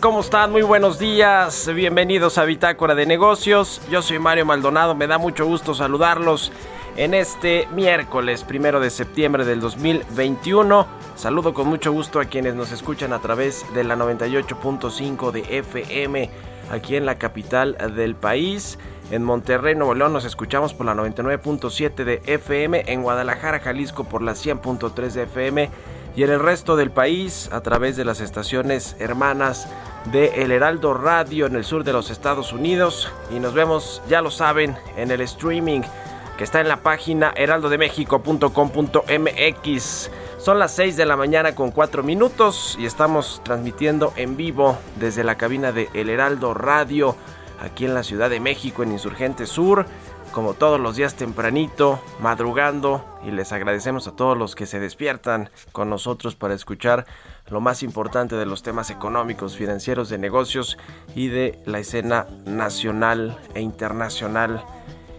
¿Cómo están? Muy buenos días. Bienvenidos a Bitácora de Negocios. Yo soy Mario Maldonado. Me da mucho gusto saludarlos en este miércoles primero de septiembre del 2021. Saludo con mucho gusto a quienes nos escuchan a través de la 98.5 de FM aquí en la capital del país. En Monterrey, Nuevo León nos escuchamos por la 99.7 de FM. En Guadalajara, Jalisco por la 100.3 de FM y en el resto del país a través de las estaciones hermanas de El Heraldo Radio en el sur de los Estados Unidos y nos vemos, ya lo saben, en el streaming que está en la página heraldodemexico.com.mx. Son las 6 de la mañana con 4 minutos y estamos transmitiendo en vivo desde la cabina de El Heraldo Radio aquí en la Ciudad de México en Insurgente Sur como todos los días tempranito, madrugando, y les agradecemos a todos los que se despiertan con nosotros para escuchar lo más importante de los temas económicos, financieros, de negocios y de la escena nacional e internacional.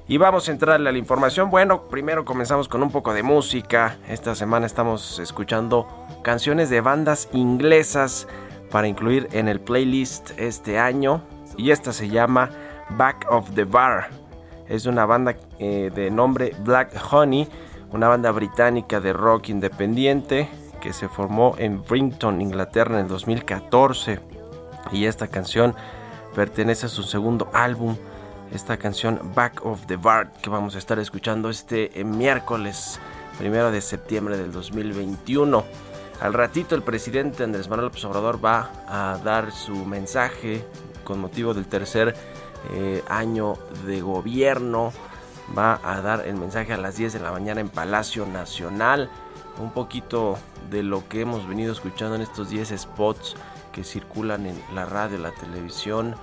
Y vamos a entrarle a la información. Bueno, primero comenzamos con un poco de música. Esta semana estamos escuchando canciones de bandas inglesas para incluir en el playlist este año. Y esta se llama Back of the Bar es una banda eh, de nombre Black Honey, una banda británica de rock independiente que se formó en Brinton, Inglaterra en el 2014. Y esta canción pertenece a su segundo álbum, esta canción Back of the Bar, que vamos a estar escuchando este eh, miércoles primero de septiembre del 2021. Al ratito el presidente Andrés Manuel López Obrador va a dar su mensaje con motivo del tercer eh, año de gobierno. Va a dar el mensaje a las 10 de la mañana en Palacio Nacional. Un poquito de lo que hemos venido escuchando en estos 10 spots que circulan en la radio, la televisión,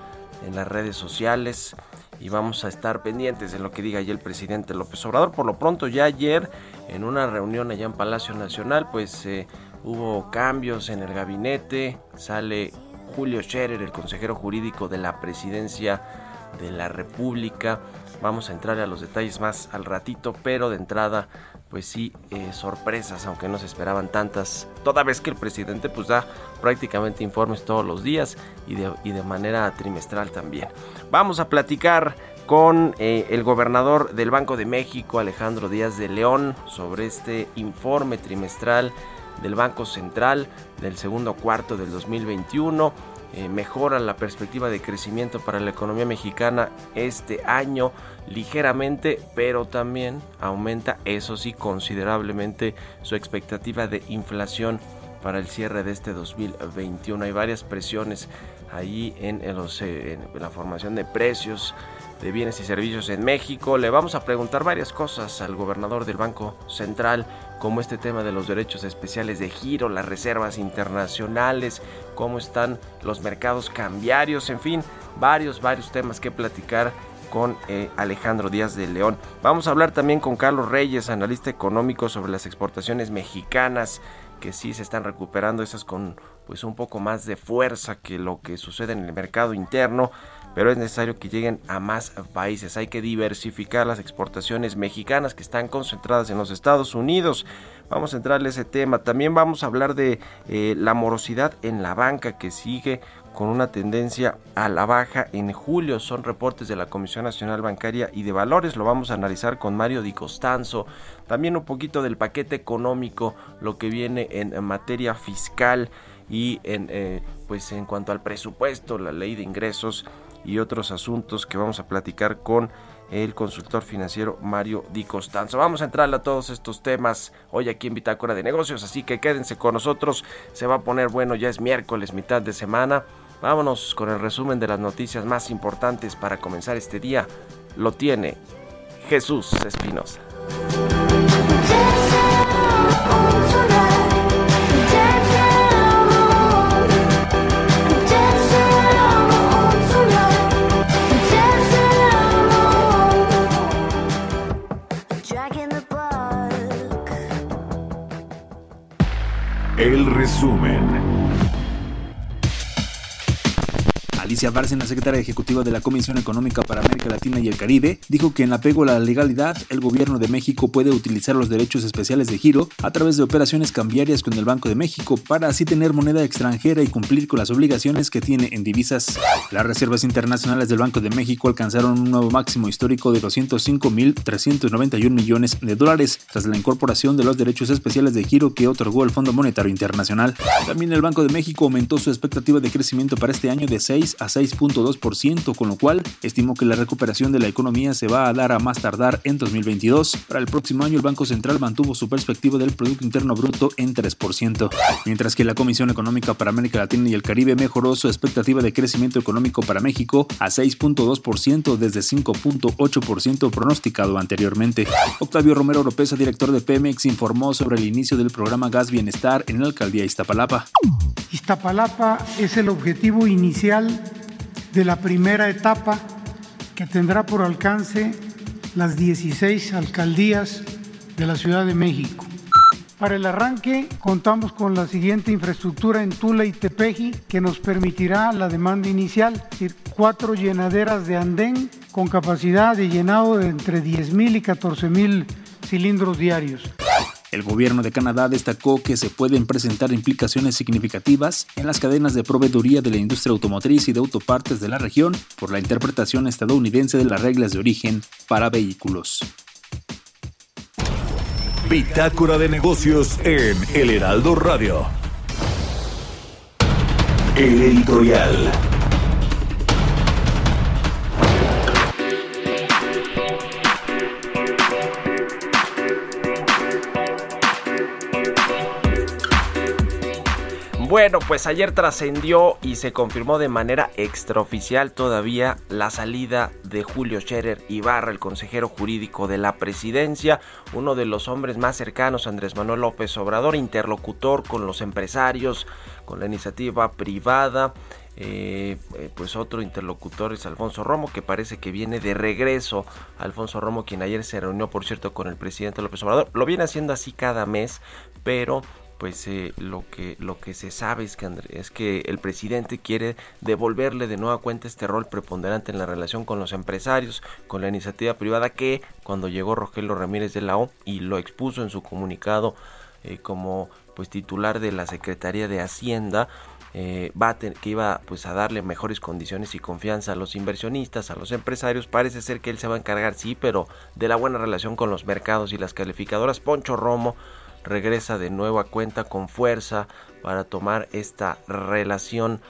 en las redes sociales. Y vamos a estar pendientes de lo que diga ya el presidente López Obrador. Por lo pronto, ya ayer, en una reunión allá en Palacio Nacional, pues eh, hubo cambios en el gabinete. Sale Julio Scherer, el consejero jurídico de la presidencia de la República. Vamos a entrar a los detalles más al ratito, pero de entrada, pues sí, eh, sorpresas, aunque no se esperaban tantas, toda vez que el presidente pues da prácticamente informes todos los días y de, y de manera trimestral también. Vamos a platicar con eh, el gobernador del Banco de México, Alejandro Díaz de León, sobre este informe trimestral del Banco Central del segundo cuarto del 2021 eh, mejora la perspectiva de crecimiento para la economía mexicana este año ligeramente, pero también aumenta, eso sí, considerablemente su expectativa de inflación para el cierre de este 2021. Hay varias presiones ahí en, los, eh, en la formación de precios de bienes y servicios en México. Le vamos a preguntar varias cosas al gobernador del Banco Central, como este tema de los derechos especiales de giro, las reservas internacionales, cómo están los mercados cambiarios, en fin, varios, varios temas que platicar con eh, Alejandro Díaz de León. Vamos a hablar también con Carlos Reyes, analista económico sobre las exportaciones mexicanas que sí se están recuperando esas con pues un poco más de fuerza que lo que sucede en el mercado interno pero es necesario que lleguen a más países. Hay que diversificar las exportaciones mexicanas que están concentradas en los Estados Unidos. Vamos a entrarle a ese tema. También vamos a hablar de eh, la morosidad en la banca que sigue con una tendencia a la baja en julio. Son reportes de la Comisión Nacional Bancaria y de Valores. Lo vamos a analizar con Mario Di Costanzo. También un poquito del paquete económico, lo que viene en materia fiscal y en, eh, pues en cuanto al presupuesto, la ley de ingresos y otros asuntos que vamos a platicar con el consultor financiero Mario Di Costanzo. Vamos a entrar a todos estos temas hoy aquí en Bitácora de Negocios, así que quédense con nosotros. Se va a poner bueno, ya es miércoles, mitad de semana. Vámonos con el resumen de las noticias más importantes para comenzar este día. Lo tiene Jesús Espinosa. El Alicia Bárcena, secretaria ejecutiva de la Comisión Económica para América Latina y el Caribe, dijo que en apego a la legalidad, el gobierno de México puede utilizar los derechos especiales de giro a través de operaciones cambiarias con el Banco de México para así tener moneda extranjera y cumplir con las obligaciones que tiene en divisas. Las reservas internacionales del Banco de México alcanzaron un nuevo máximo histórico de 205.391 millones de dólares tras la incorporación de los derechos especiales de giro que otorgó el Fondo Monetario Internacional. También el Banco de México aumentó su expectativa de crecimiento para este año de 6 a 6.2%, con lo cual estimó que la recuperación de la economía se va a dar a más tardar en 2022. Para el próximo año el Banco Central mantuvo su perspectiva del Producto Interno Bruto en 3%, mientras que la Comisión Económica para América Latina y el Caribe mejoró su expectativa de crecimiento económico para México a 6.2% desde 5.8% pronosticado anteriormente. Octavio Romero Oropesa, director de Pemex, informó sobre el inicio del programa Gas Bienestar en la alcaldía Iztapalapa. Iztapalapa es el objetivo inicial de la primera etapa que tendrá por alcance las 16 alcaldías de la Ciudad de México. Para el arranque contamos con la siguiente infraestructura en Tula y Tepeji que nos permitirá la demanda inicial, es decir, cuatro llenaderas de andén con capacidad de llenado de entre 10.000 y 14.000 cilindros diarios. El gobierno de Canadá destacó que se pueden presentar implicaciones significativas en las cadenas de proveeduría de la industria automotriz y de autopartes de la región por la interpretación estadounidense de las reglas de origen para vehículos. Bitácora de negocios en El Heraldo Radio. El editorial. Bueno, pues ayer trascendió y se confirmó de manera extraoficial todavía la salida de Julio Scherer Ibarra, el consejero jurídico de la presidencia, uno de los hombres más cercanos a Andrés Manuel López Obrador, interlocutor con los empresarios, con la iniciativa privada. Eh, eh, pues otro interlocutor es Alfonso Romo, que parece que viene de regreso. Alfonso Romo, quien ayer se reunió, por cierto, con el presidente López Obrador. Lo viene haciendo así cada mes, pero pues eh, lo que lo que se sabe es que es que el presidente quiere devolverle de nueva cuenta este rol preponderante en la relación con los empresarios, con la iniciativa privada que cuando llegó Rogelio Ramírez de la O y lo expuso en su comunicado eh, como pues titular de la Secretaría de Hacienda eh, va a que iba pues a darle mejores condiciones y confianza a los inversionistas, a los empresarios. Parece ser que él se va a encargar, sí, pero de la buena relación con los mercados y las calificadoras. Poncho Romo regresa de nueva cuenta con fuerza para tomar esta relación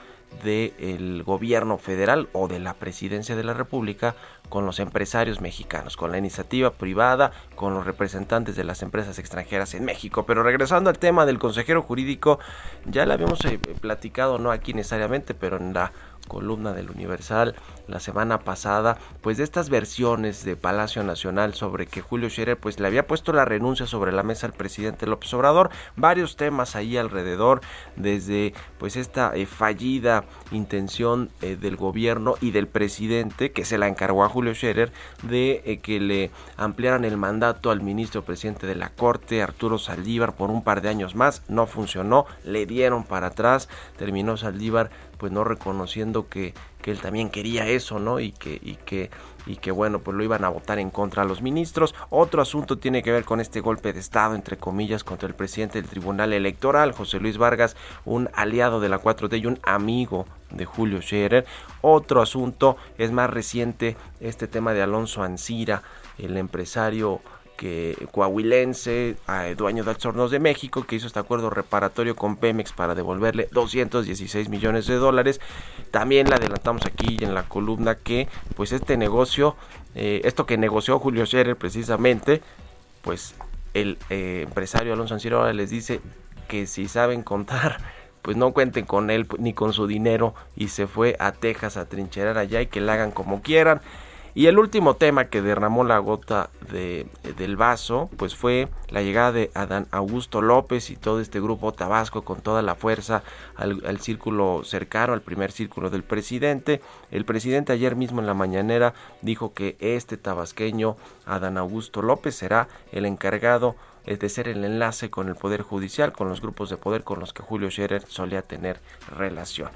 del gobierno federal o de la presidencia de la República con los empresarios mexicanos, con la iniciativa privada, con los representantes de las empresas extranjeras en México. Pero regresando al tema del consejero jurídico, ya le habíamos eh, platicado, no aquí necesariamente, pero en la columna del Universal la semana pasada, pues de estas versiones de Palacio Nacional sobre que Julio Scherer pues le había puesto la renuncia sobre la mesa al presidente López Obrador, varios temas ahí alrededor, desde pues esta eh, fallida intención eh, del gobierno y del presidente que se la encargó a Julio Scherer de eh, que le ampliaran el mandato al ministro presidente de la Corte, Arturo Saldívar, por un par de años más, no funcionó, le dieron para atrás, terminó Saldívar pues no reconociendo que, que él también quería eso, ¿no? Y que, y que, y que bueno, pues lo iban a votar en contra a los ministros. Otro asunto tiene que ver con este golpe de Estado, entre comillas, contra el presidente del Tribunal Electoral, José Luis Vargas, un aliado de la 4T y un amigo de Julio Scherer. Otro asunto es más reciente, este tema de Alonso Ancira, el empresario que coahuilense, dueño de Hornos de México, que hizo este acuerdo reparatorio con Pemex para devolverle 216 millones de dólares. También le adelantamos aquí en la columna que pues este negocio, eh, esto que negoció Julio Scherer precisamente, pues el eh, empresario Alonso Anciro ahora les dice que si saben contar, pues no cuenten con él ni con su dinero y se fue a Texas a trincherar allá y que la hagan como quieran. Y el último tema que derramó la gota de, del vaso, pues fue la llegada de Adán Augusto López y todo este grupo Tabasco con toda la fuerza al, al, círculo cercano, al primer círculo del presidente. El presidente ayer mismo en la mañanera dijo que este tabasqueño, Adán Augusto López, será el encargado de ser el enlace con el Poder Judicial, con los grupos de poder con los que Julio Scherer solía tener relación.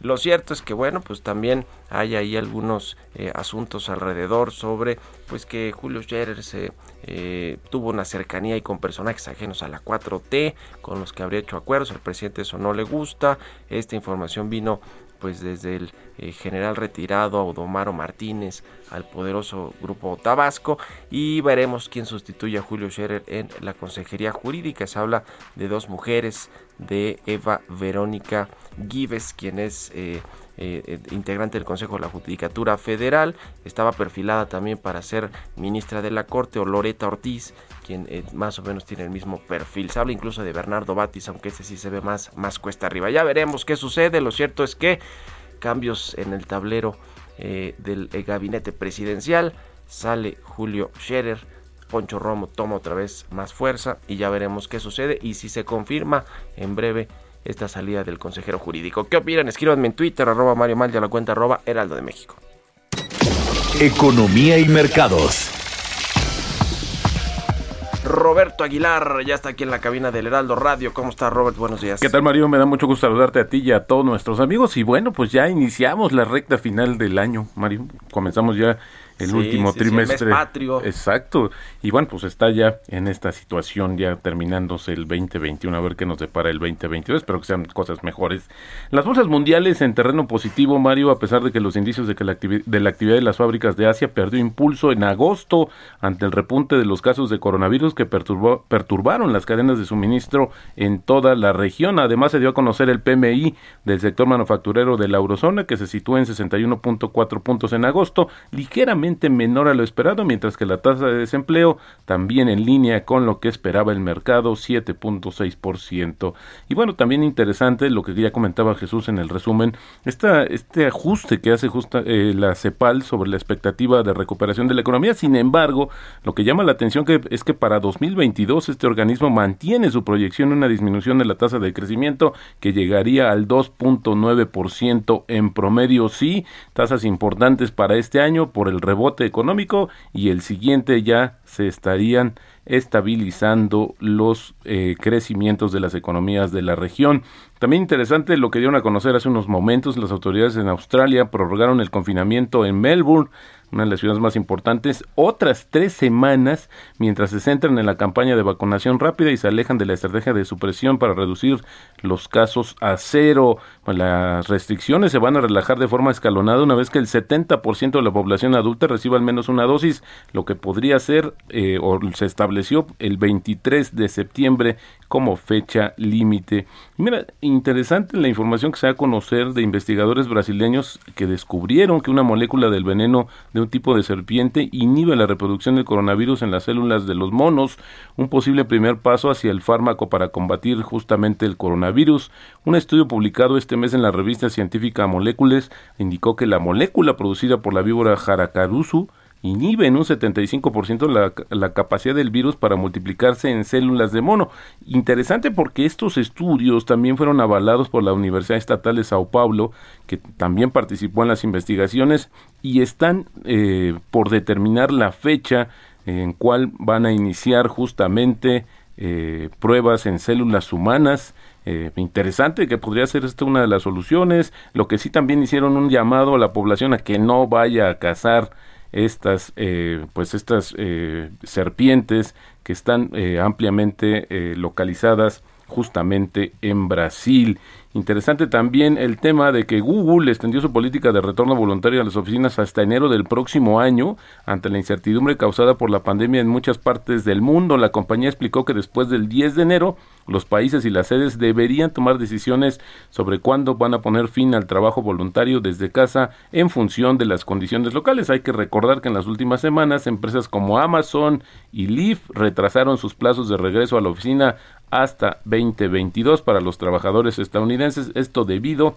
Lo cierto es que bueno, pues también hay ahí algunos eh, asuntos alrededor sobre pues que Julio Scherer se eh, tuvo una cercanía y con personajes ajenos a la 4T con los que habría hecho acuerdos, al presidente eso no le gusta, esta información vino pues desde el eh, general retirado Audomaro Martínez al poderoso grupo Tabasco y veremos quién sustituye a Julio Scherer en la Consejería Jurídica. Se habla de dos mujeres, de Eva Verónica Gives, quien es eh, eh, integrante del Consejo de la Judicatura Federal, estaba perfilada también para ser ministra de la Corte, o Loreta Ortiz, quien eh, más o menos tiene el mismo perfil. Se habla incluso de Bernardo Batis, aunque ese sí se ve más, más cuesta arriba. Ya veremos qué sucede. Lo cierto es que cambios en el tablero del gabinete presidencial. Sale Julio Scherer. Poncho Romo toma otra vez más fuerza y ya veremos qué sucede y si se confirma en breve esta salida del consejero jurídico. ¿Qué opinan? Escríbanme en Twitter, arroba Mario Mal, a la cuenta arroba Heraldo de México. Economía y mercados. Roberto Aguilar ya está aquí en la cabina del Heraldo Radio. ¿Cómo está Robert? Buenos días. ¿Qué tal Mario? Me da mucho gusto saludarte a ti y a todos nuestros amigos. Y bueno, pues ya iniciamos la recta final del año, Mario. Comenzamos ya el Sí, último sí, sí, el trimestre. mes patrio. Exacto. Y bueno, pues está ya en esta situación, ya terminándose el 2021, a ver qué nos depara el 2022. Espero que sean cosas mejores. Las bolsas mundiales en terreno positivo, Mario, a pesar de que los indicios de que la, activi- de la actividad de las fábricas de Asia perdió impulso en agosto ante el repunte de los casos de coronavirus que perturbó- perturbaron las cadenas de suministro en toda la región. Además, se dio a conocer el PMI del sector manufacturero de la eurozona, que se sitúa en 61.4 puntos en agosto, ligeramente menor a lo esperado, mientras que la tasa de desempleo también en línea con lo que esperaba el mercado, 7.6%. Y bueno, también interesante lo que ya comentaba Jesús en el resumen, este ajuste que hace justa, eh, la CEPAL sobre la expectativa de recuperación de la economía. Sin embargo, lo que llama la atención es que para 2022 este organismo mantiene su proyección una disminución de la tasa de crecimiento que llegaría al 2.9% en promedio. Sí, tasas importantes para este año por el rebote económico y el siguiente ya se estarían estabilizando los eh, crecimientos de las economías de la región. También interesante lo que dieron a conocer hace unos momentos las autoridades en Australia prorrogaron el confinamiento en Melbourne una de las ciudades más importantes, otras tres semanas mientras se centran en la campaña de vacunación rápida y se alejan de la estrategia de supresión para reducir los casos a cero. Pues las restricciones se van a relajar de forma escalonada una vez que el 70% de la población adulta reciba al menos una dosis, lo que podría ser eh, o se estableció el 23 de septiembre como fecha límite. Mira, interesante la información que se da a conocer de investigadores brasileños que descubrieron que una molécula del veneno de tipo de serpiente inhibe la reproducción del coronavirus en las células de los monos, un posible primer paso hacia el fármaco para combatir justamente el coronavirus. Un estudio publicado este mes en la revista científica Moléculas indicó que la molécula producida por la víbora Jaracaruzu inhibe en un 75% la, la capacidad del virus para multiplicarse en células de mono. Interesante porque estos estudios también fueron avalados por la Universidad Estatal de Sao Paulo, que también participó en las investigaciones y están eh, por determinar la fecha en cual van a iniciar justamente eh, pruebas en células humanas. Eh, interesante que podría ser esta una de las soluciones. Lo que sí también hicieron un llamado a la población a que no vaya a cazar estas eh, pues estas eh, serpientes que están eh, ampliamente localizadas justamente en Brasil. Interesante también el tema de que Google extendió su política de retorno voluntario a las oficinas hasta enero del próximo año ante la incertidumbre causada por la pandemia en muchas partes del mundo. La compañía explicó que después del 10 de enero los países y las sedes deberían tomar decisiones sobre cuándo van a poner fin al trabajo voluntario desde casa en función de las condiciones locales. Hay que recordar que en las últimas semanas empresas como Amazon y Lyft retrasaron sus plazos de regreso a la oficina hasta 2022 para los trabajadores estadounidenses. Esto debido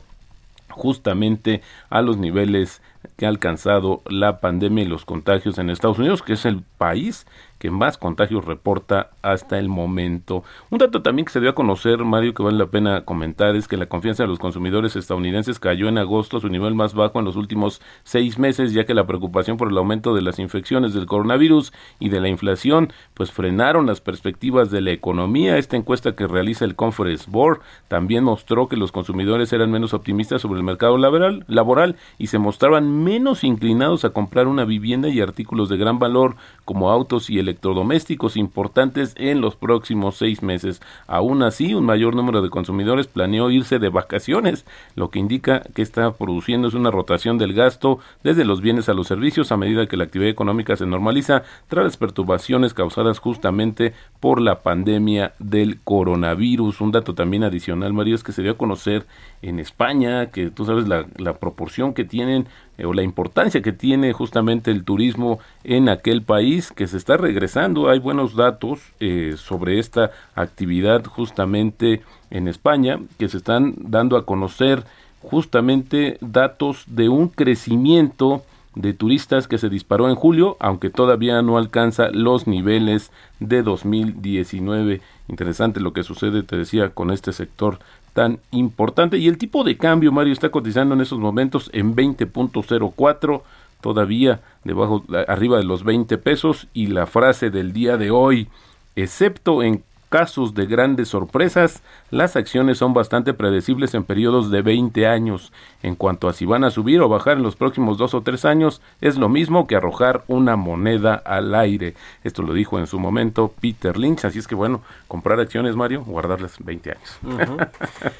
justamente a los niveles que ha alcanzado la pandemia y los contagios en Estados Unidos, que es el país que más contagios reporta hasta el momento. Un dato también que se dio a conocer, Mario, que vale la pena comentar, es que la confianza de los consumidores estadounidenses cayó en agosto a su nivel más bajo en los últimos seis meses, ya que la preocupación por el aumento de las infecciones del coronavirus y de la inflación, pues frenaron las perspectivas de la economía. Esta encuesta que realiza el Conference Board también mostró que los consumidores eran menos optimistas sobre el mercado laboral, laboral y se mostraban menos inclinados a comprar una vivienda y artículos de gran valor como autos y electrodomésticos importantes en los próximos seis meses. Aún así, un mayor número de consumidores planeó irse de vacaciones, lo que indica que está produciendo es una rotación del gasto desde los bienes a los servicios a medida que la actividad económica se normaliza tras las perturbaciones causadas justamente por la pandemia del coronavirus. Un dato también adicional, Mario, es que se dio a conocer en España que tú sabes la proporción que tienen eh, o la importancia que tiene justamente el turismo en aquel país que se está regresando. Hay buenos datos eh, sobre esta actividad justamente en España que se están dando a conocer justamente datos de un crecimiento de turistas que se disparó en julio, aunque todavía no alcanza los niveles de 2019. Interesante lo que sucede, te decía, con este sector tan importante. Y el tipo de cambio, Mario, está cotizando en esos momentos en 20.04, todavía debajo, arriba de los 20 pesos. Y la frase del día de hoy, excepto en casos de grandes sorpresas, las acciones son bastante predecibles en periodos de 20 años. En cuanto a si van a subir o bajar en los próximos dos o tres años, es lo mismo que arrojar una moneda al aire. Esto lo dijo en su momento Peter Lynch, así es que bueno, comprar acciones, Mario, guardarlas 20 años.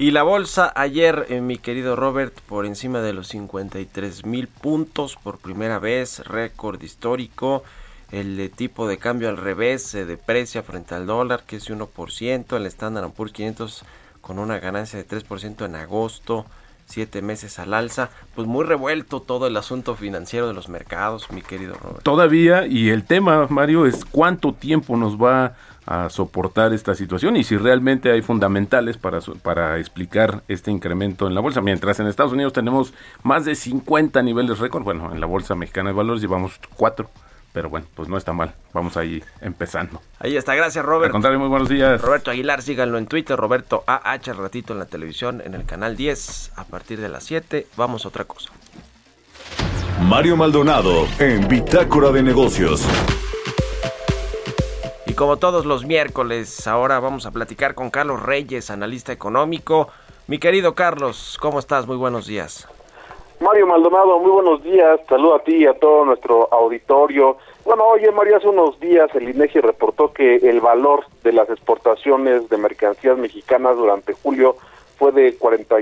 Y la bolsa ayer, eh, mi querido Robert, por encima de los 53 mil puntos por primera vez, récord histórico el tipo de cambio al revés se deprecia frente al dólar, que es 1%, el Standard Poor's 500 con una ganancia de 3% en agosto, 7 meses al alza, pues muy revuelto todo el asunto financiero de los mercados, mi querido Robert. Todavía, y el tema, Mario, es cuánto tiempo nos va a soportar esta situación y si realmente hay fundamentales para, para explicar este incremento en la bolsa. Mientras en Estados Unidos tenemos más de 50 niveles récord, bueno, en la Bolsa Mexicana de Valores llevamos 4 pero bueno, pues no está mal. Vamos ahí empezando. Ahí está, gracias Robert. Al contrario, muy buenos días. Roberto Aguilar, síganlo en Twitter, Roberto AH, ratito en la televisión, en el canal 10, a partir de las 7. Vamos a otra cosa. Mario Maldonado en Bitácora de Negocios. Y como todos los miércoles, ahora vamos a platicar con Carlos Reyes, analista económico. Mi querido Carlos, ¿cómo estás? Muy buenos días. Mario Maldonado, muy buenos días. Saludo a ti y a todo nuestro auditorio. Bueno, oye, Mario, hace unos días el INEGI reportó que el valor de las exportaciones de mercancías mexicanas durante julio fue de 40,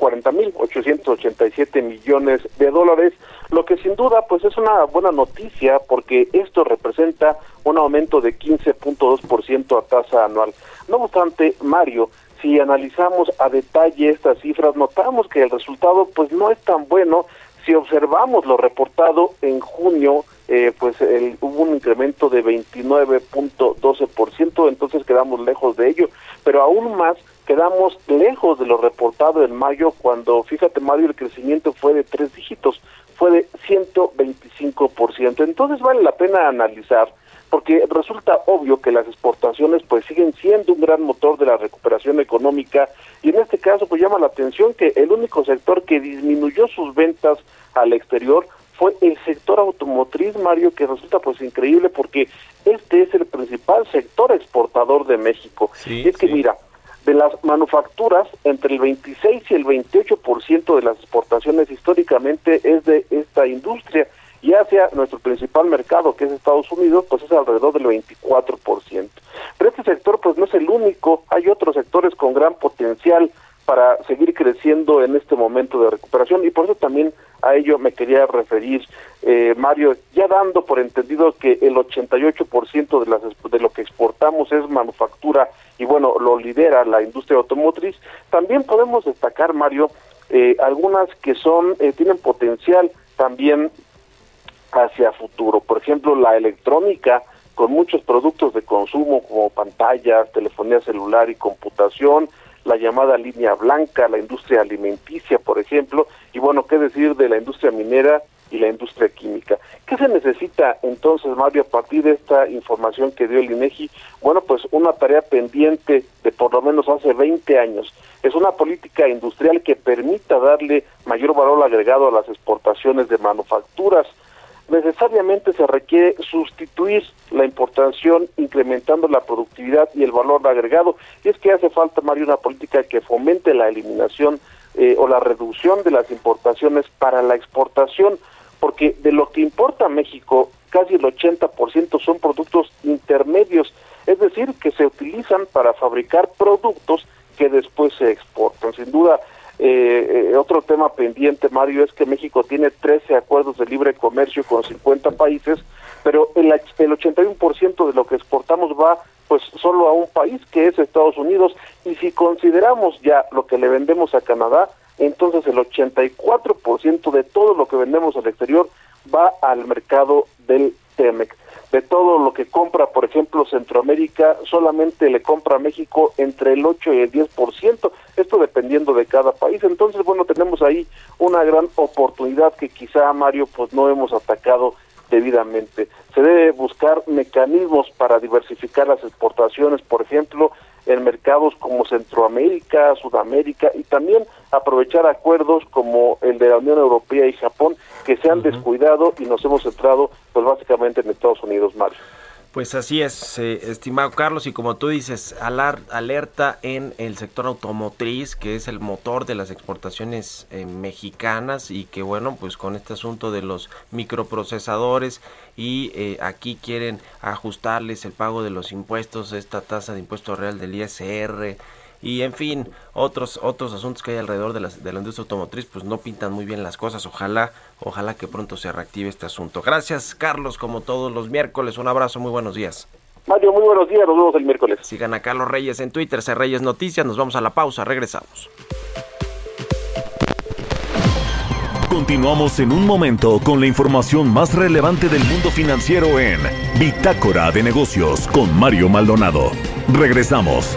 40.887 millones de dólares, lo que sin duda pues es una buena noticia porque esto representa un aumento de 15.2% a tasa anual. No obstante, Mario, si analizamos a detalle estas cifras, notamos que el resultado pues no es tan bueno si observamos lo reportado en junio, eh, pues el, hubo un incremento de 29.12%, entonces quedamos lejos de ello, pero aún más quedamos lejos de lo reportado en mayo, cuando, fíjate Mario, el crecimiento fue de tres dígitos, fue de 125%. Entonces vale la pena analizar porque resulta obvio que las exportaciones pues siguen siendo un gran motor de la recuperación económica y en este caso pues llama la atención que el único sector que disminuyó sus ventas al exterior fue el sector automotriz, Mario, que resulta pues increíble porque este es el principal sector exportador de México. y es que mira, de las manufacturas, entre el 26 y el 28% de las exportaciones históricamente es de esta industria y hacia nuestro principal mercado, que es Estados Unidos, pues es alrededor del 24%. Pero este sector pues no es el único, hay otros sectores con gran potencial para seguir creciendo en este momento de recuperación y por eso también a ello me quería referir, eh, Mario, ya dando por entendido que el 88% de, las, de lo que exportamos es manufactura y bueno, lo lidera la industria automotriz, también podemos destacar, Mario, eh, algunas que son eh, tienen potencial también hacia futuro. Por ejemplo, la electrónica con muchos productos de consumo como pantallas, telefonía celular y computación, la llamada línea blanca, la industria alimenticia, por ejemplo, y bueno, qué decir de la industria minera y la industria química. ¿Qué se necesita entonces, Mario, a partir de esta información que dio el INEGI? Bueno, pues una tarea pendiente de por lo menos hace 20 años. Es una política industrial que permita darle mayor valor agregado a las exportaciones de manufacturas, necesariamente se requiere sustituir la importación incrementando la productividad y el valor agregado. Y es que hace falta, Mario, una política que fomente la eliminación eh, o la reducción de las importaciones para la exportación, porque de lo que importa México, casi el 80% son productos intermedios, es decir, que se utilizan para fabricar productos que después se exportan. Sin duda, eh, eh, otro tema pendiente, Mario, es que México tiene 13 acuerdos de libre comercio con 50 países, pero el, el 81% de lo que exportamos va pues solo a un país que es Estados Unidos y si consideramos ya lo que le vendemos a Canadá, entonces el 84% de todo lo que vendemos al exterior va al mercado del TEMEC de todo lo que compra, por ejemplo, Centroamérica, solamente le compra a México entre el 8 y el 10%, esto dependiendo de cada país. Entonces, bueno, tenemos ahí una gran oportunidad que quizá, Mario, pues no hemos atacado debidamente. Se debe buscar mecanismos para diversificar las exportaciones, por ejemplo, en mercados como Centroamérica, Sudamérica y también aprovechar acuerdos como el de la Unión Europea y Japón que se han descuidado y nos hemos centrado pues básicamente en Estados Unidos, Mario. Pues así es, eh, estimado Carlos, y como tú dices, alar, alerta en el sector automotriz, que es el motor de las exportaciones eh, mexicanas y que bueno, pues con este asunto de los microprocesadores y eh, aquí quieren ajustarles el pago de los impuestos, esta tasa de impuesto real del ISR, y en fin, otros otros asuntos que hay alrededor de, de la industria automotriz, pues no pintan muy bien las cosas. Ojalá, ojalá que pronto se reactive este asunto. Gracias, Carlos, como todos los miércoles. Un abrazo, muy buenos días. Mario, muy buenos días, nos vemos el miércoles. Sigan a Carlos Reyes en Twitter, C Reyes Noticias. Nos vamos a la pausa, regresamos. Continuamos en un momento con la información más relevante del mundo financiero en Bitácora de Negocios con Mario Maldonado. Regresamos.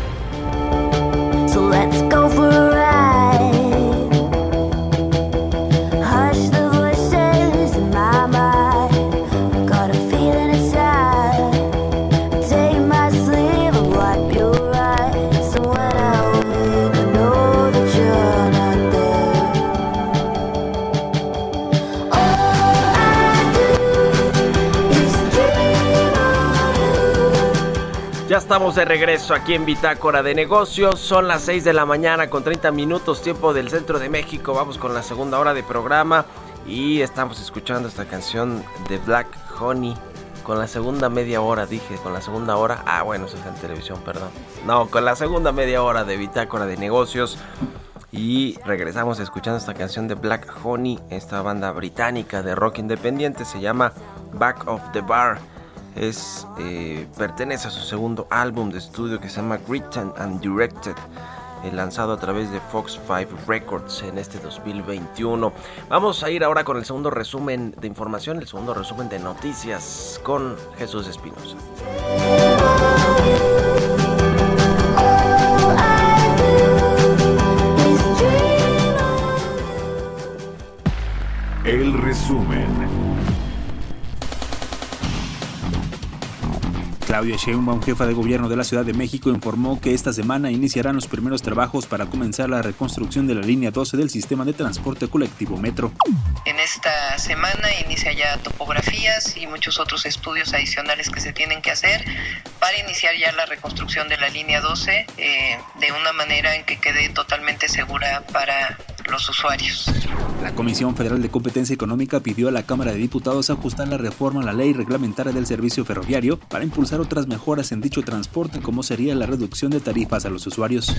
Estamos de regreso aquí en Bitácora de Negocios. Son las 6 de la mañana con 30 minutos tiempo del centro de México. Vamos con la segunda hora de programa y estamos escuchando esta canción de Black Honey con la segunda media hora, dije, con la segunda hora. Ah, bueno, eso es en televisión, perdón. No, con la segunda media hora de Bitácora de Negocios. Y regresamos escuchando esta canción de Black Honey, esta banda británica de rock independiente, se llama Back of the Bar. Es, eh, pertenece a su segundo álbum de estudio que se llama Written and Directed, eh, lanzado a través de Fox 5 Records en este 2021. Vamos a ir ahora con el segundo resumen de información, el segundo resumen de noticias con Jesús Espinosa. El resumen. Claudia Sheinbaum, jefa de gobierno de la Ciudad de México, informó que esta semana iniciarán los primeros trabajos para comenzar la reconstrucción de la línea 12 del sistema de transporte colectivo Metro. En esta semana inicia ya topografías y muchos otros estudios adicionales que se tienen que hacer para iniciar ya la reconstrucción de la línea 12 eh, de una manera en que quede totalmente segura para los usuarios. La Comisión Federal de Competencia Económica pidió a la Cámara de Diputados ajustar la reforma a la ley reglamentaria del servicio ferroviario para impulsar otras mejoras en dicho transporte como sería la reducción de tarifas a los usuarios.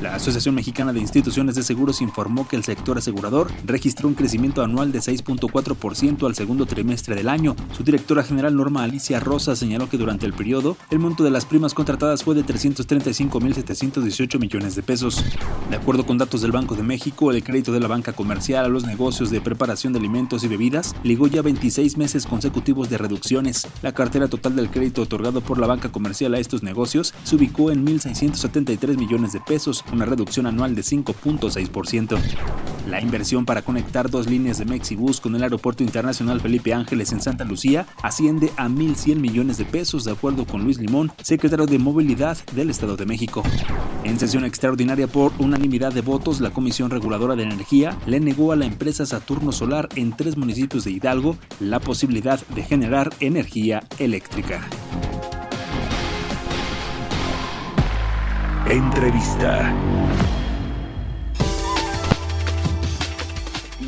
La Asociación Mexicana de Instituciones de Seguros informó que el sector asegurador registró un crecimiento anual de 6.4% al segundo trimestre del año. Su directora general Norma Alicia Rosa señaló que durante el periodo el monto de las primas contratadas fue de 335.718 millones de pesos. De acuerdo con datos del Banco de México, el crédito de la banca comercial a los negocios de preparación de alimentos y bebidas ligó ya 26 meses consecutivos de reducciones. La cartera total del crédito otorgado por la banca comercial a estos negocios se ubicó en 1.673 millones de pesos, una reducción anual de 5.6%. La inversión para conectar dos líneas de Mexibus con el Aeropuerto Internacional Felipe Ángeles en Santa Lucía asciende a 1.100 millones de pesos, de acuerdo con Luis Limón, secretario de Movilidad del Estado de México. En sesión extraordinaria por unanimidad de votos, la Comisión Reguladora de Energía le negó a la empresa Saturno Solar en tres municipios de Hidalgo la posibilidad de generar energía eléctrica. Entrevista.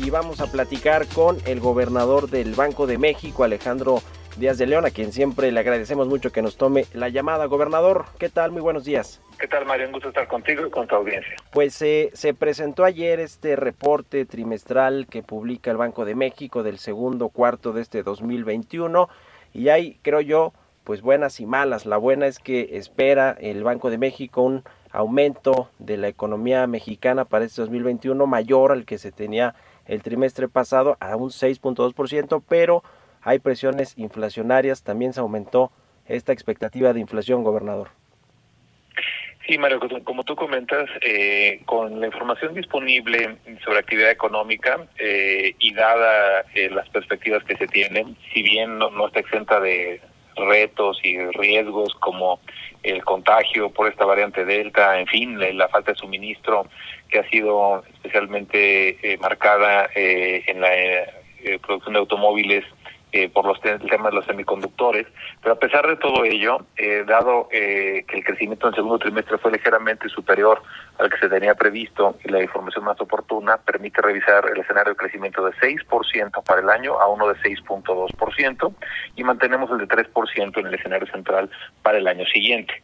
Y vamos a platicar con el gobernador del Banco de México, Alejandro Díaz de León, a quien siempre le agradecemos mucho que nos tome la llamada. Gobernador, ¿qué tal? Muy buenos días. ¿Qué tal, Mario? Un gusto estar contigo y con tu audiencia. Pues eh, se presentó ayer este reporte trimestral que publica el Banco de México del segundo cuarto de este 2021 y hay, creo yo, pues buenas y malas. La buena es que espera el Banco de México un aumento de la economía mexicana para este 2021 mayor al que se tenía el trimestre pasado a un 6.2%, pero hay presiones inflacionarias, también se aumentó esta expectativa de inflación, gobernador. Sí, Mario, como tú comentas, eh, con la información disponible sobre actividad económica eh, y dada eh, las perspectivas que se tienen, si bien no, no está exenta de retos y riesgos como el contagio por esta variante Delta, en fin, la, la falta de suministro que ha sido especialmente eh, marcada eh, en la eh, producción de automóviles eh, por los el tema de los semiconductores, pero a pesar de todo ello, eh, dado eh, que el crecimiento en el segundo trimestre fue ligeramente superior al que se tenía previsto y la información más oportuna, permite revisar el escenario de crecimiento de 6% para el año a uno de 6.2% y mantenemos el de 3% en el escenario central para el año siguiente.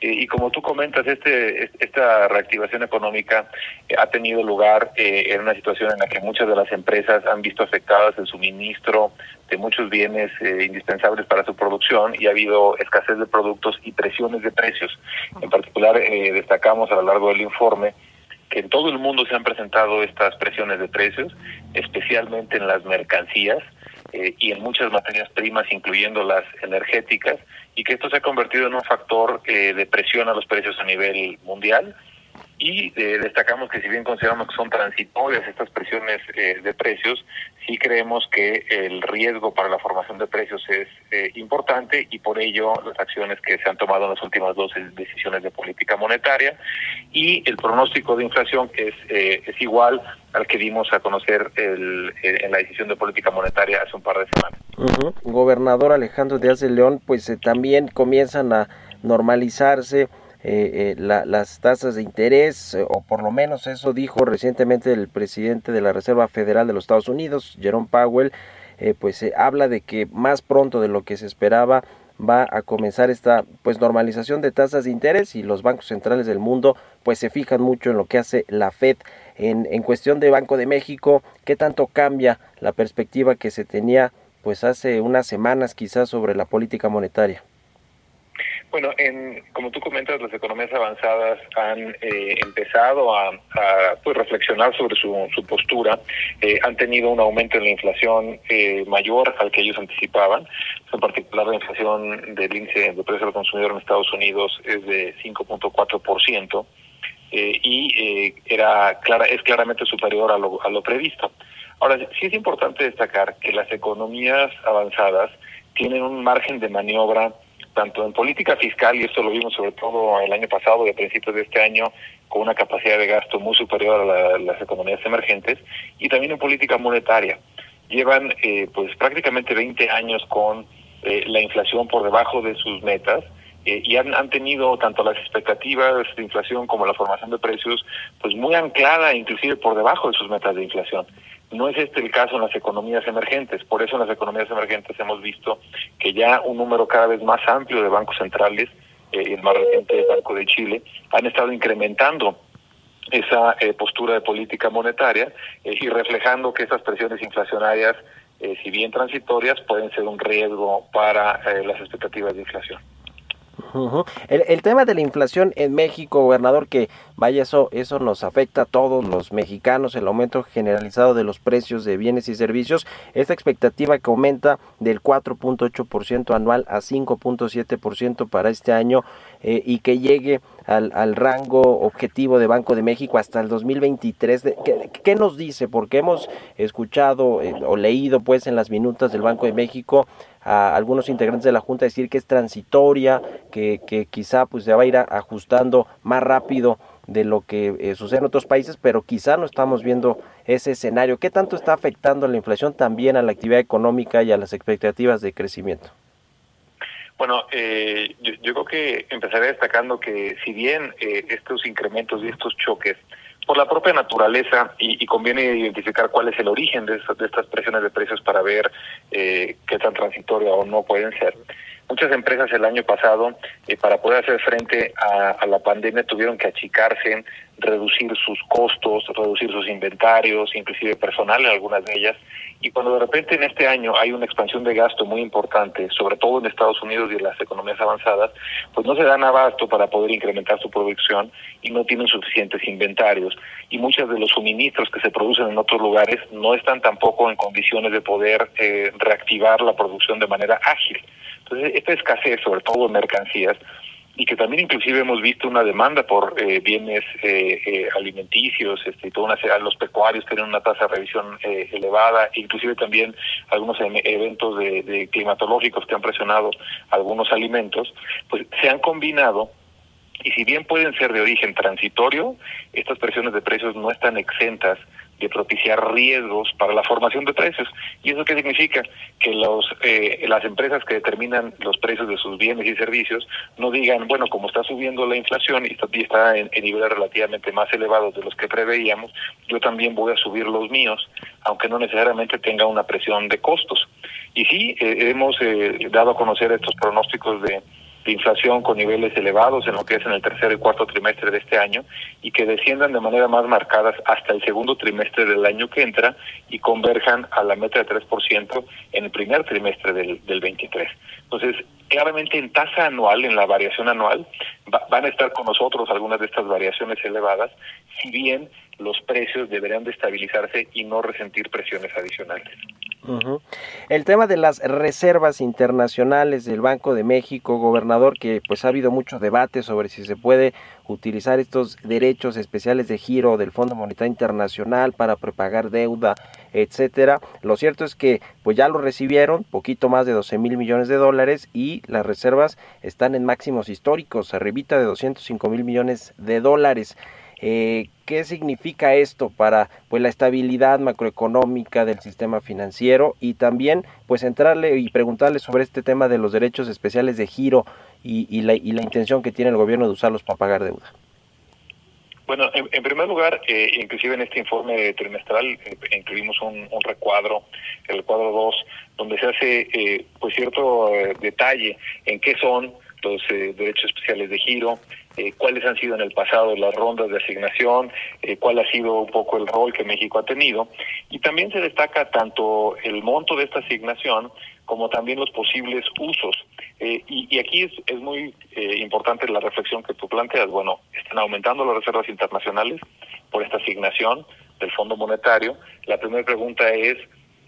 Eh, y como tú comentas, este, esta reactivación económica eh, ha tenido lugar eh, en una situación en la que muchas de las empresas han visto afectadas el suministro de muchos bienes indispensables para su producción y ha habido escasez de productos y presiones de precios. En particular, eh, destacamos a lo largo del informe que en todo el mundo se han presentado estas presiones de precios, especialmente en las mercancías eh, y en muchas materias primas, incluyendo las energéticas, y que esto se ha convertido en un factor eh, de presión a los precios a nivel mundial. Y eh, destacamos que si bien consideramos que son transitorias estas presiones eh, de precios, sí creemos que el riesgo para la formación de precios es eh, importante y por ello las acciones que se han tomado en las últimas dos decisiones de política monetaria y el pronóstico de inflación que es, eh, es igual al que dimos a conocer el, eh, en la decisión de política monetaria hace un par de semanas. Gobernador Alejandro Díaz de León, pues también comienzan a normalizarse eh, eh, la, las tasas de interés, eh, o por lo menos eso dijo recientemente el presidente de la Reserva Federal de los Estados Unidos, Jerome Powell. eh, pues se habla de que más pronto de lo que se esperaba va a comenzar esta pues normalización de tasas de interés y los bancos centrales del mundo pues se fijan mucho en lo que hace la Fed en, en cuestión de Banco de México, qué tanto cambia la perspectiva que se tenía pues hace unas semanas quizás sobre la política monetaria. Bueno, en, como tú comentas, las economías avanzadas han eh, empezado a, pues, reflexionar sobre su, su postura, eh, han tenido un aumento en la inflación eh, mayor al que ellos anticipaban, en particular la inflación del índice de precios al consumidor en Estados Unidos es de 5.4%. Eh, y eh, era clara, es claramente superior a lo, a lo previsto. Ahora, sí es importante destacar que las economías avanzadas tienen un margen de maniobra tanto en política fiscal, y esto lo vimos sobre todo el año pasado y a principios de este año, con una capacidad de gasto muy superior a la, las economías emergentes, y también en política monetaria. Llevan eh, pues prácticamente 20 años con eh, la inflación por debajo de sus metas, eh, y han, han tenido tanto las expectativas de inflación como la formación de precios pues muy anclada inclusive por debajo de sus metas de inflación. No es este el caso en las economías emergentes, por eso en las economías emergentes hemos visto que ya un número cada vez más amplio de bancos centrales, eh, el más reciente el Banco de Chile, han estado incrementando esa eh, postura de política monetaria eh, y reflejando que esas presiones inflacionarias, eh, si bien transitorias, pueden ser un riesgo para eh, las expectativas de inflación. El, tema de la inflación en México, gobernador, que vaya, eso, eso nos afecta a todos los mexicanos, el aumento generalizado de los precios de bienes y servicios, esta expectativa que aumenta del 4.8% anual a 5.7% para este año eh, y que llegue al, rango objetivo de Banco de México hasta el 2023. De, ¿qué, ¿qué, nos dice? Porque hemos escuchado eh, o leído pues en las minutas del Banco de México a algunos integrantes de la Junta decir que es transitoria, que, que quizá pues se va a ir ajustando más rápido de lo que eh, sucede en otros países, pero quizá no estamos viendo ese escenario. ¿Qué tanto está afectando la inflación también a la actividad económica y a las expectativas de crecimiento? Bueno, eh, yo, yo, creo que empezaré destacando que si bien eh, estos incrementos y estos choques por la propia naturaleza y, y, conviene identificar cuál es el origen de, de estas presiones de precios para ver eh, qué tan transitoria o no pueden ser. Muchas empresas el año pasado, eh, para poder hacer frente a, la pandemia, tuvieron que achicarse, reducir sus costos, reducir sus inventarios, inclusive personal en algunas de ellas. Y cuando de repente en este año hay una expansión de gasto muy importante, sobre todo en Estados Unidos y en las economías avanzadas, pues no se dan abasto para poder incrementar su producción y no tienen suficientes inventarios. Y muchos de los suministros que se producen en otros lugares no están tampoco en condiciones de poder eh, reactivar la producción de manera ágil. Entonces, esta escasez, sobre todo en mercancías, y que también inclusive hemos visto una demanda por eh, bienes eh, eh, alimenticios, este, y los pecuarios tienen una tasa de revisión eh, elevada, inclusive también algunos eventos de, de climatológicos que han presionado algunos alimentos, pues se han combinado y si bien pueden ser de origen transitorio, estas presiones de precios no están exentas de propiciar riesgos para la formación de precios. ¿Y eso qué significa? Que los, eh, las empresas que determinan los precios de sus bienes y servicios no digan, bueno, como está subiendo la inflación y está, está en, en, niveles relativamente más elevados de los que preveíamos, yo también voy a subir los míos, aunque no necesariamente tenga una presión de costos. Y sí, eh, hemos eh, dado a conocer estos pronósticos de de inflación con niveles elevados en lo que es en el tercer y cuarto trimestre de este año y que desciendan de manera más marcadas hasta el segundo trimestre del año que entra y converjan a la meta de 3% en el primer trimestre del, del 23. Entonces, claramente en tasa anual, en la variación anual, va, van a estar con nosotros algunas de estas variaciones elevadas, si bien los precios deberían de estabilizarse y no resentir presiones adicionales. El tema de las reservas internacionales del Banco de México, gobernador, que pues ha habido mucho debate sobre si se puede utilizar estos derechos especiales de giro del Fondo Monetario Internacional para prepagar deuda, etcétera. Lo cierto es que pues ya lo recibieron, poquito más de 12 mil millones de dólares y las reservas están en máximos históricos, arribita de 205 mil millones de dólares. Eh, ¿Qué significa esto para pues, la estabilidad macroeconómica del sistema financiero? Y también pues entrarle y preguntarle sobre este tema de los derechos especiales de giro y, la intención que tiene el gobierno de usarlos para pagar deuda. Bueno, en, primer lugar, eh, inclusive en este informe trimestral eh, incluimos un, un recuadro, el cuadro 2, donde se hace eh, pues cierto eh, detalle en qué son los eh, derechos especiales de giro, eh, cuáles han sido en el pasado las rondas de asignación, eh, cuál ha sido un poco el rol que México ha tenido. Y también se destaca tanto el monto de esta asignación como también los posibles usos. Y, y aquí es, es muy importante la reflexión que tú planteas. Bueno, están aumentando las reservas internacionales por esta asignación del Fondo Monetario. La primera pregunta es,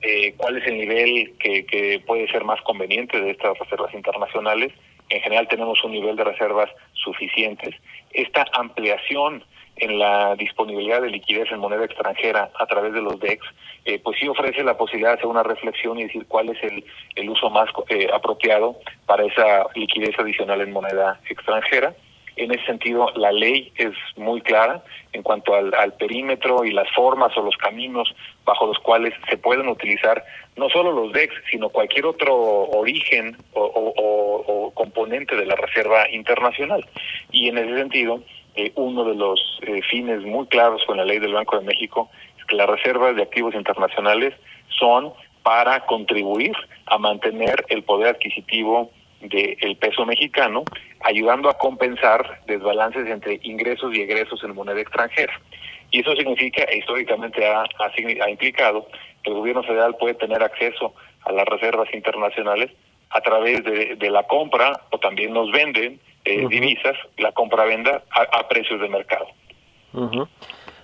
eh, ¿cuál es el nivel que, que puede ser más conveniente de estas reservas internacionales? En general tenemos un nivel de reservas suficientes. Esta ampliación en la disponibilidad de liquidez en moneda extranjera a través de los DEX, eh, pues sí ofrece la posibilidad de hacer una reflexión y decir cuál es el, el uso más eh, apropiado para esa liquidez adicional en moneda extranjera. En ese sentido, la ley es muy clara en cuanto al, al, perímetro y las formas o los caminos bajo los cuales se pueden utilizar no solo los DEX, sino cualquier otro origen o, componente de la reserva internacional. Y en ese sentido, eh, uno de los eh, fines muy claros con la ley del Banco de México es que las reservas de activos internacionales son para contribuir a mantener el poder adquisitiativo del peso mexicano, ayudando a compensar desbalances entre ingresos y egresos en moneda extranjera. Y eso significa, e históricamente ha, ha, ha implicado, que el gobierno federal puede tener acceso a las reservas internacionales a través de, de la compra o también nos venden eh, uh -huh. divisas, la compra-venda a, a, precios de mercado. Uh -huh.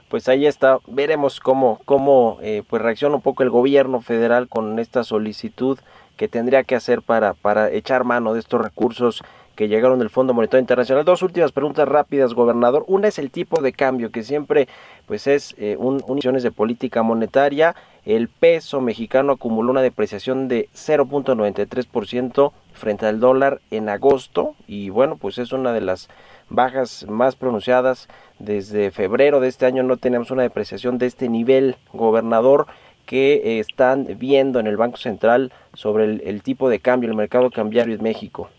Pues ahí está, veremos cómo, cómo eh, pues reacciona un poco el gobierno federal con esta solicitud que tendría que hacer para, para echar mano de estos recursos que llegaron del Fondo Monetario Internacional. Dos últimas preguntas rápidas, gobernador. Una es el tipo de cambio, que siempre pues es eh, un, uniones de política monetaria. El peso mexicano acumuló una depreciación de 0.93% frente al dólar en agosto y bueno, pues es una de las bajas más pronunciadas desde febrero de este año. No tenemos una depreciación de este nivel, gobernador que están viendo en el Banco Central sobre el, tipo de cambio, el mercado cambiario en México.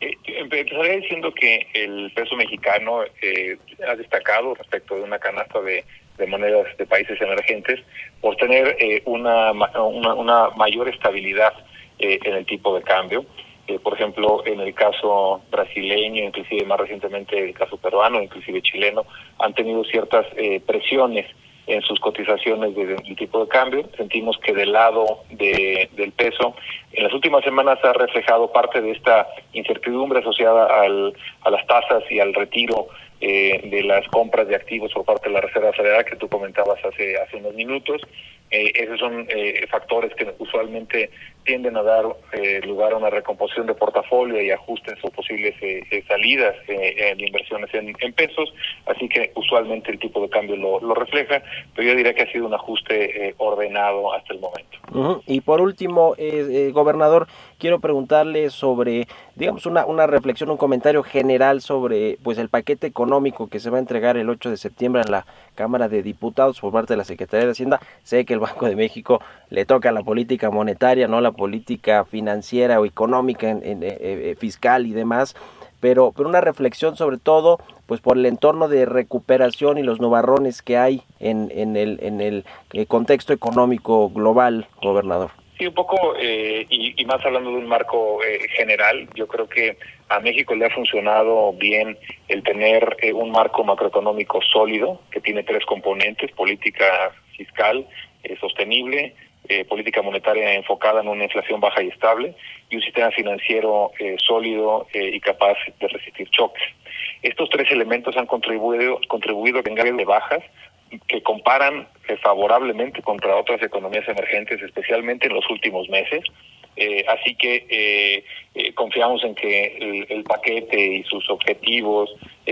Eh, empezaría diciendo que el peso mexicano eh, ha destacado respecto de una canasta de, monedas de países emergentes por tener eh, una, una, una, mayor estabilidad eh, en el tipo de cambio. Eh, por ejemplo, en el caso brasileño, inclusive más recientemente el caso peruano, inclusive chileno, han tenido ciertas eh, presiones en sus cotizaciones del de, tipo de cambio. Sentimos que del lado de, del peso, en las últimas semanas ha reflejado parte de esta incertidumbre asociada al, a las tasas y al retiro eh, de las compras de activos por parte de la Reserva Federal que tú comentabas hace, hace unos minutos. Eh, esos son eh, factores que usualmente tienden a dar eh, lugar a una recomposición de portafolio y ajustes o posibles eh, eh, salidas de inversiones en, en, pesos, así que usualmente el tipo de cambio lo, refleja, pero yo diría que ha sido un ajuste ordenado hasta el momento. Y por último, gobernador, quiero preguntarle sobre, digamos, una, una reflexión, un comentario general sobre pues el paquete económico que se va a entregar el 8 de septiembre a la Cámara de Diputados por parte de la Secretaría de Hacienda. Sé que el Banco de México le toca la política monetaria, no la política financiera o económica, en, en, eh, fiscal y demás, pero, pero una reflexión sobre todo pues por el entorno de recuperación y los nubarrones que hay en, en, el, en el eh, contexto económico global, gobernador. Sí, un poco, eh, y, y, más hablando de un marco eh, general, yo creo que a México le ha funcionado bien el tener eh, un marco macroeconómico sólido, que tiene tres componentes, política fiscal eh, sostenible, eh, política monetaria enfocada en una inflación baja y estable y un sistema financiero eh, sólido eh, y capaz de resistir choques. Estos tres elementos han contribuido, contribuido a que de bajas que comparan eh, favorablemente contra otras economías emergentes, especialmente en los últimos meses. Eh, así que confiamos en que el, paquete y sus objetivos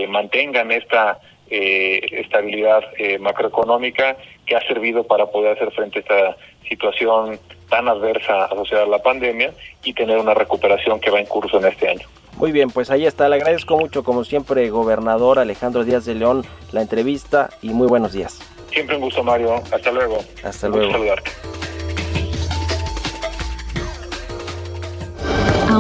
mantengan esta eh, estabilidad eh, macroeconómica que ha servido para poder hacer frente a esta situación tan adversa asociada a la pandemia y tener una recuperación que va en curso en este año. Muy bien, pues ahí está. Le agradezco mucho, como siempre, gobernador Alejandro Díaz de León, la entrevista y muy buenos días. Siempre un gusto, Mario. Hasta luego. Hasta luego. saludarte.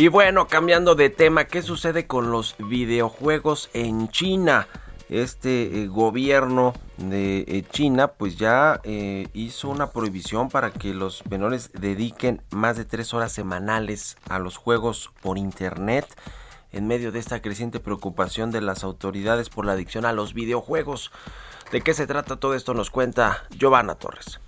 Y bueno, cambiando de tema, ¿qué sucede con los videojuegos en China? Este eh, gobierno de eh, China pues ya eh, hizo una prohibición para que los menores dediquen más de tres horas semanales a los juegos por internet en medio de esta creciente preocupación de las autoridades por la adicción a los videojuegos. ¿De qué se trata todo esto? Nos cuenta Giovanna Torres.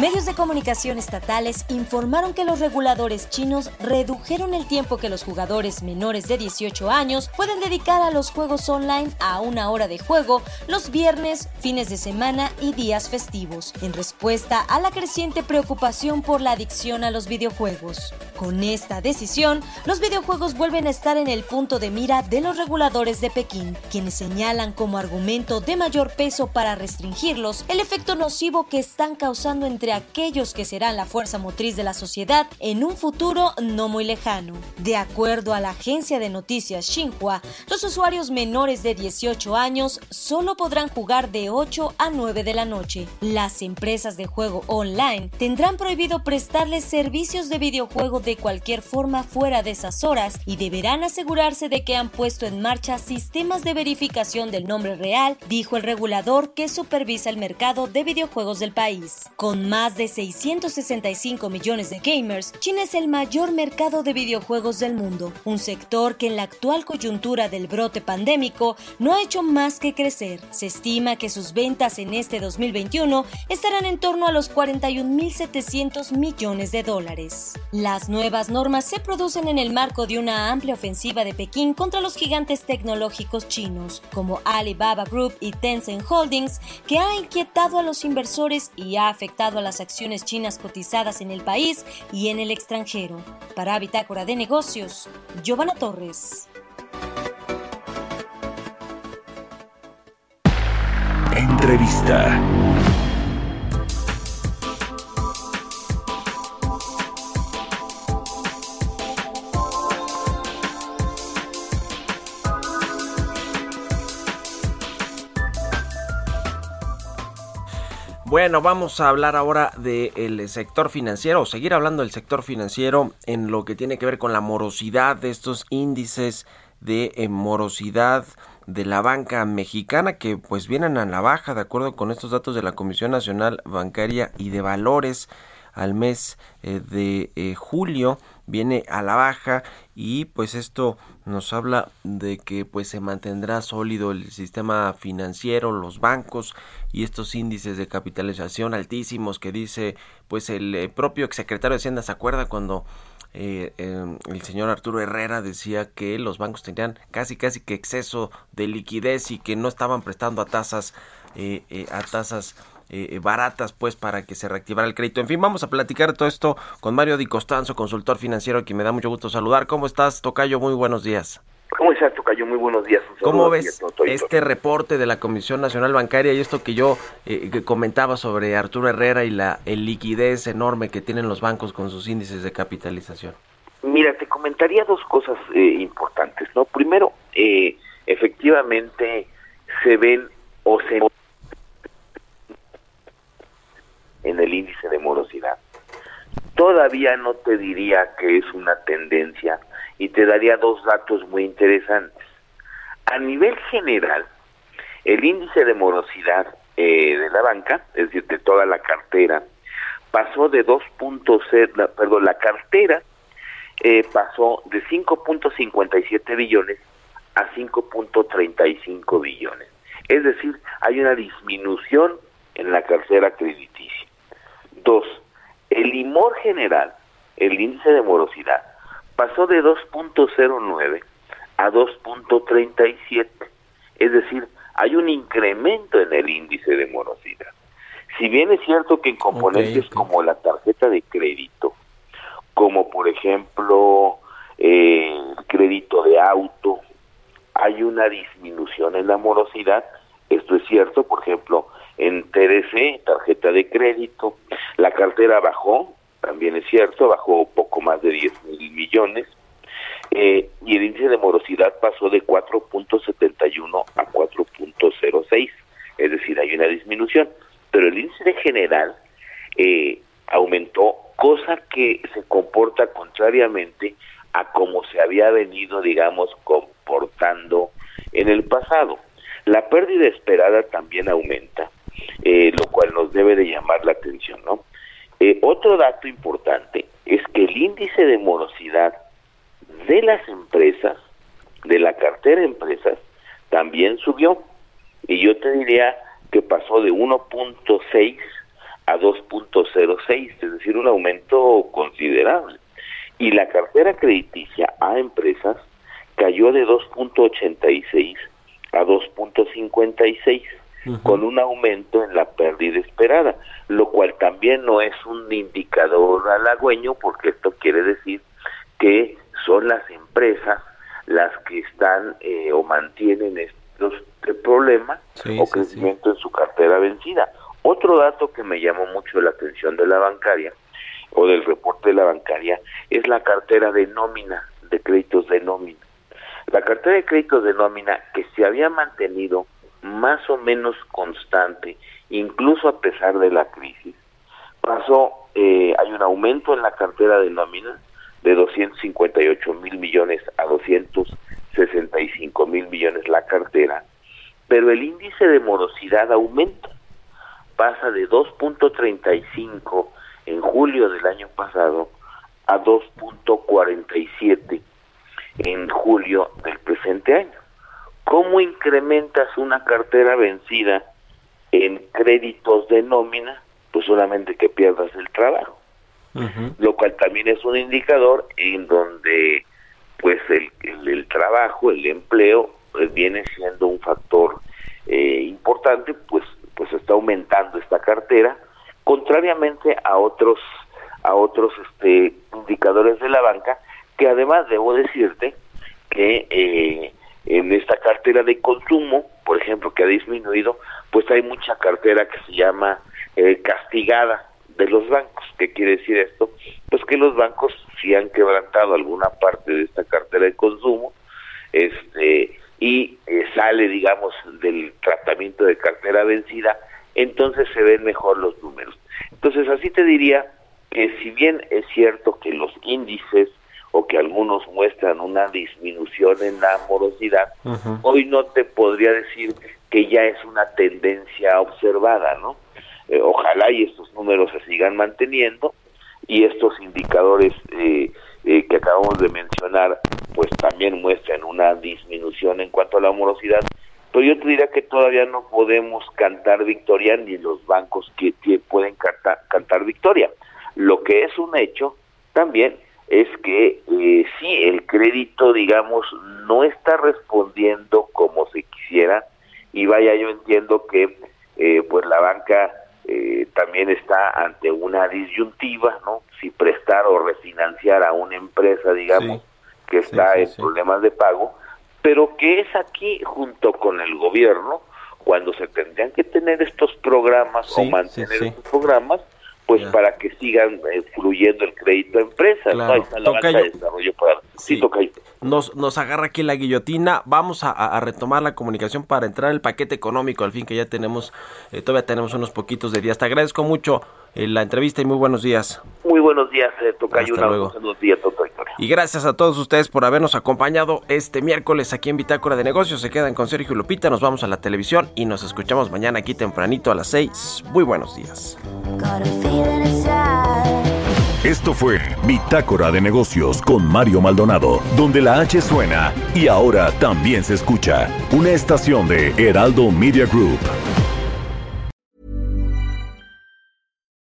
Medios de comunicación estatales informaron que los reguladores chinos redujeron el tiempo que los jugadores menores de 18 años pueden dedicar a los juegos online a una hora de juego los viernes, fines de semana y días festivos, en respuesta a la creciente preocupación por la adicción a los videojuegos. Con esta decisión, los videojuegos vuelven a estar en el punto de mira de los reguladores de Pekín, quienes señalan como argumento de mayor peso para restringirlos el efecto nocivo que están causando entre aquellos que serán la fuerza motriz de la sociedad en un futuro no muy lejano. De acuerdo a la agencia de noticias Xinhua, los usuarios menores de 18 años solo podrán jugar de 8 a 9 de la noche. Las empresas de juego online tendrán prohibido prestarles servicios de videojuego de cualquier forma fuera de esas horas y deberán asegurarse de que han puesto en marcha sistemas de verificación del nombre real, dijo el regulador que supervisa el mercado de videojuegos del país. Con más de 665 millones de gamers, China es el mayor mercado de videojuegos del mundo, un sector que en la actual coyuntura del brote pandémico no ha hecho más que crecer. Se estima que sus ventas en este 2021 estarán en torno a los 41.700 millones de dólares. Las nuevas normas se producen en el marco de una amplia ofensiva de Pekín contra los gigantes tecnológicos chinos, como Alibaba Group y Tencent Holdings, que ha inquietado a los inversores y ha afectado a las acciones chinas cotizadas en el país y en el extranjero. Para Bitácora de Negocios, Giovanna Torres. Entrevista. Bueno, vamos a hablar ahora del sector financiero, o seguir hablando del sector financiero en lo que tiene que ver con la morosidad de estos índices de eh, morosidad de la banca mexicana que pues vienen a la baja de acuerdo con estos datos de la Comisión Nacional Bancaria y de Valores al mes eh, de eh, julio viene a la baja y pues esto nos habla de que pues se mantendrá sólido el sistema financiero, los bancos y estos índices de capitalización altísimos que dice pues el eh, propio exsecretario de Hacienda. Se acuerda cuando eh, eh, el señor Arturo Herrera decía que los bancos tenían casi casi que exceso de liquidez y que no estaban prestando a tasas a tasas eh, baratas pues para que se reactivara el crédito. En fin, vamos a platicar todo esto con Mario Di Costanzo, consultor financiero, a quien me da mucho gusto saludar. ¿Cómo estás, Tocayo? Muy buenos días. ¿Cómo estás, Tocayo? Muy buenos días. ¿Cómo ves este reporte de la Comisión Nacional Bancaria y esto que yo eh, que comentaba sobre Arturo Herrera y la liquidez enorme que tienen los bancos con sus índices de capitalización? Mira, te comentaría dos cosas eh, importantes, ¿no? Primero, efectivamente se ven o se en el índice de morosidad. Todavía no te diría que es una tendencia y te daría dos datos muy interesantes. A nivel general, el índice de morosidad eh, de la banca, es decir, de toda la cartera, pasó de 2.0, perdón, la cartera eh, pasó de 5.57 billones a 5.35 billones. Es decir, hay una disminución en la cartera crediticia. Dos, el IMOR general, el índice de morosidad, pasó de 2.09 a 2.37. Es decir, hay un incremento en el índice de morosidad. Si bien es cierto que en componentes como la tarjeta de crédito, como por ejemplo eh, crédito de auto, hay una disminución en la morosidad, esto es cierto, por ejemplo, en TDC, tarjeta de crédito, la cartera bajó, también es cierto, bajó poco más de 10 mil millones, eh, y el índice de morosidad pasó de 4.71 a 4.06, es decir, hay una disminución, pero el índice general eh, aumentó, cosa que se comporta contrariamente a como se había venido, digamos, comportando en el pasado. La pérdida esperada también aumenta, eh, lo cual nos debe de llamar la atención, ¿no? Eh, otro dato importante es que el índice de morosidad de las empresas, de la cartera de empresas, también subió. Y yo te diría que pasó de 1.6 a 2.06, es decir, un aumento considerable. Y la cartera crediticia a empresas cayó de 2.86 a 2.56 con un aumento en la pérdida esperada, lo cual también no es un indicador halagüeño porque esto quiere decir que son las empresas las que están eh, o mantienen estos problemas o crecimiento en su cartera vencida. Otro dato que me llamó mucho la atención de la bancaria o del reporte de la bancaria es la cartera de nómina, de créditos de nómina. La cartera de créditos de nómina que se había mantenido más o menos constante, incluso a pesar de la crisis, pasó, eh, hay un aumento en la cartera de nómina de 258 mil millones a 265 mil millones la cartera, pero el índice de morosidad aumenta, pasa de 2.35 en julio del año pasado a 2.47 en julio del presente año. ¿Cómo incrementas una cartera vencida en créditos de nómina? Pues solamente que pierdas el trabajo. Lo cual también es un indicador en donde pues el, el, trabajo, el empleo, pues viene siendo un factor eh, importante, pues pues está aumentando esta cartera, contrariamente a otros a otros este, indicadores de la banca, que además debo decirte que eh, en esta cartera de consumo, por ejemplo, que ha disminuido, pues hay mucha cartera que se llama eh, castigada de los bancos. ¿Qué quiere decir esto? Pues que los bancos sí han quebrantado alguna parte de esta cartera de consumo este y eh, sale, digamos, del tratamiento de cartera vencida, entonces se ven mejor los números. Entonces, así te diría que si bien es cierto que los índices o que algunos muestran una disminución en la morosidad, hoy no te podría decir que ya es una tendencia observada, ¿no? Eh, ojalá y estos números se sigan manteniendo y estos indicadores eh, eh, que acabamos de mencionar, pues también muestran una disminución en cuanto a la morosidad, pero yo te diría que todavía no podemos cantar victoria ni los bancos que, pueden cantar, cantar victoria. Lo que es un hecho también es que eh, sí, el crédito, digamos, no está respondiendo como se quisiera. Y vaya, yo entiendo que eh, pues la banca eh, también está ante una disyuntiva, ¿no? Si prestar o refinanciar a una empresa, digamos, que está en problemas de pago, pero que es aquí junto con el gobierno cuando se tendrían que tener estos programas o mantener estos programas pues para que sigan eh, fluyendo el crédito a empresas. ¿no? Ahí está la de desarrollo para... Sí, nos, nos agarra aquí la guillotina. Vamos a, retomar la comunicación para entrar el paquete económico, al fin que ya tenemos, eh, todavía tenemos unos poquitos de días. Te agradezco mucho la entrevista y muy buenos días. Muy buenos días, eh, Tocayo. Hasta luego. Buenos días, Y gracias a todos ustedes por habernos acompañado este miércoles aquí en Bitácora de Negocios. Se quedan con Sergio Lupita, nos vamos a la televisión y nos escuchamos mañana aquí tempranito a las 6. Muy buenos días. Esto fue Bitácora de Negocios con Mario Maldonado, donde la H suena y ahora también se escucha una estación de Heraldo Media Group.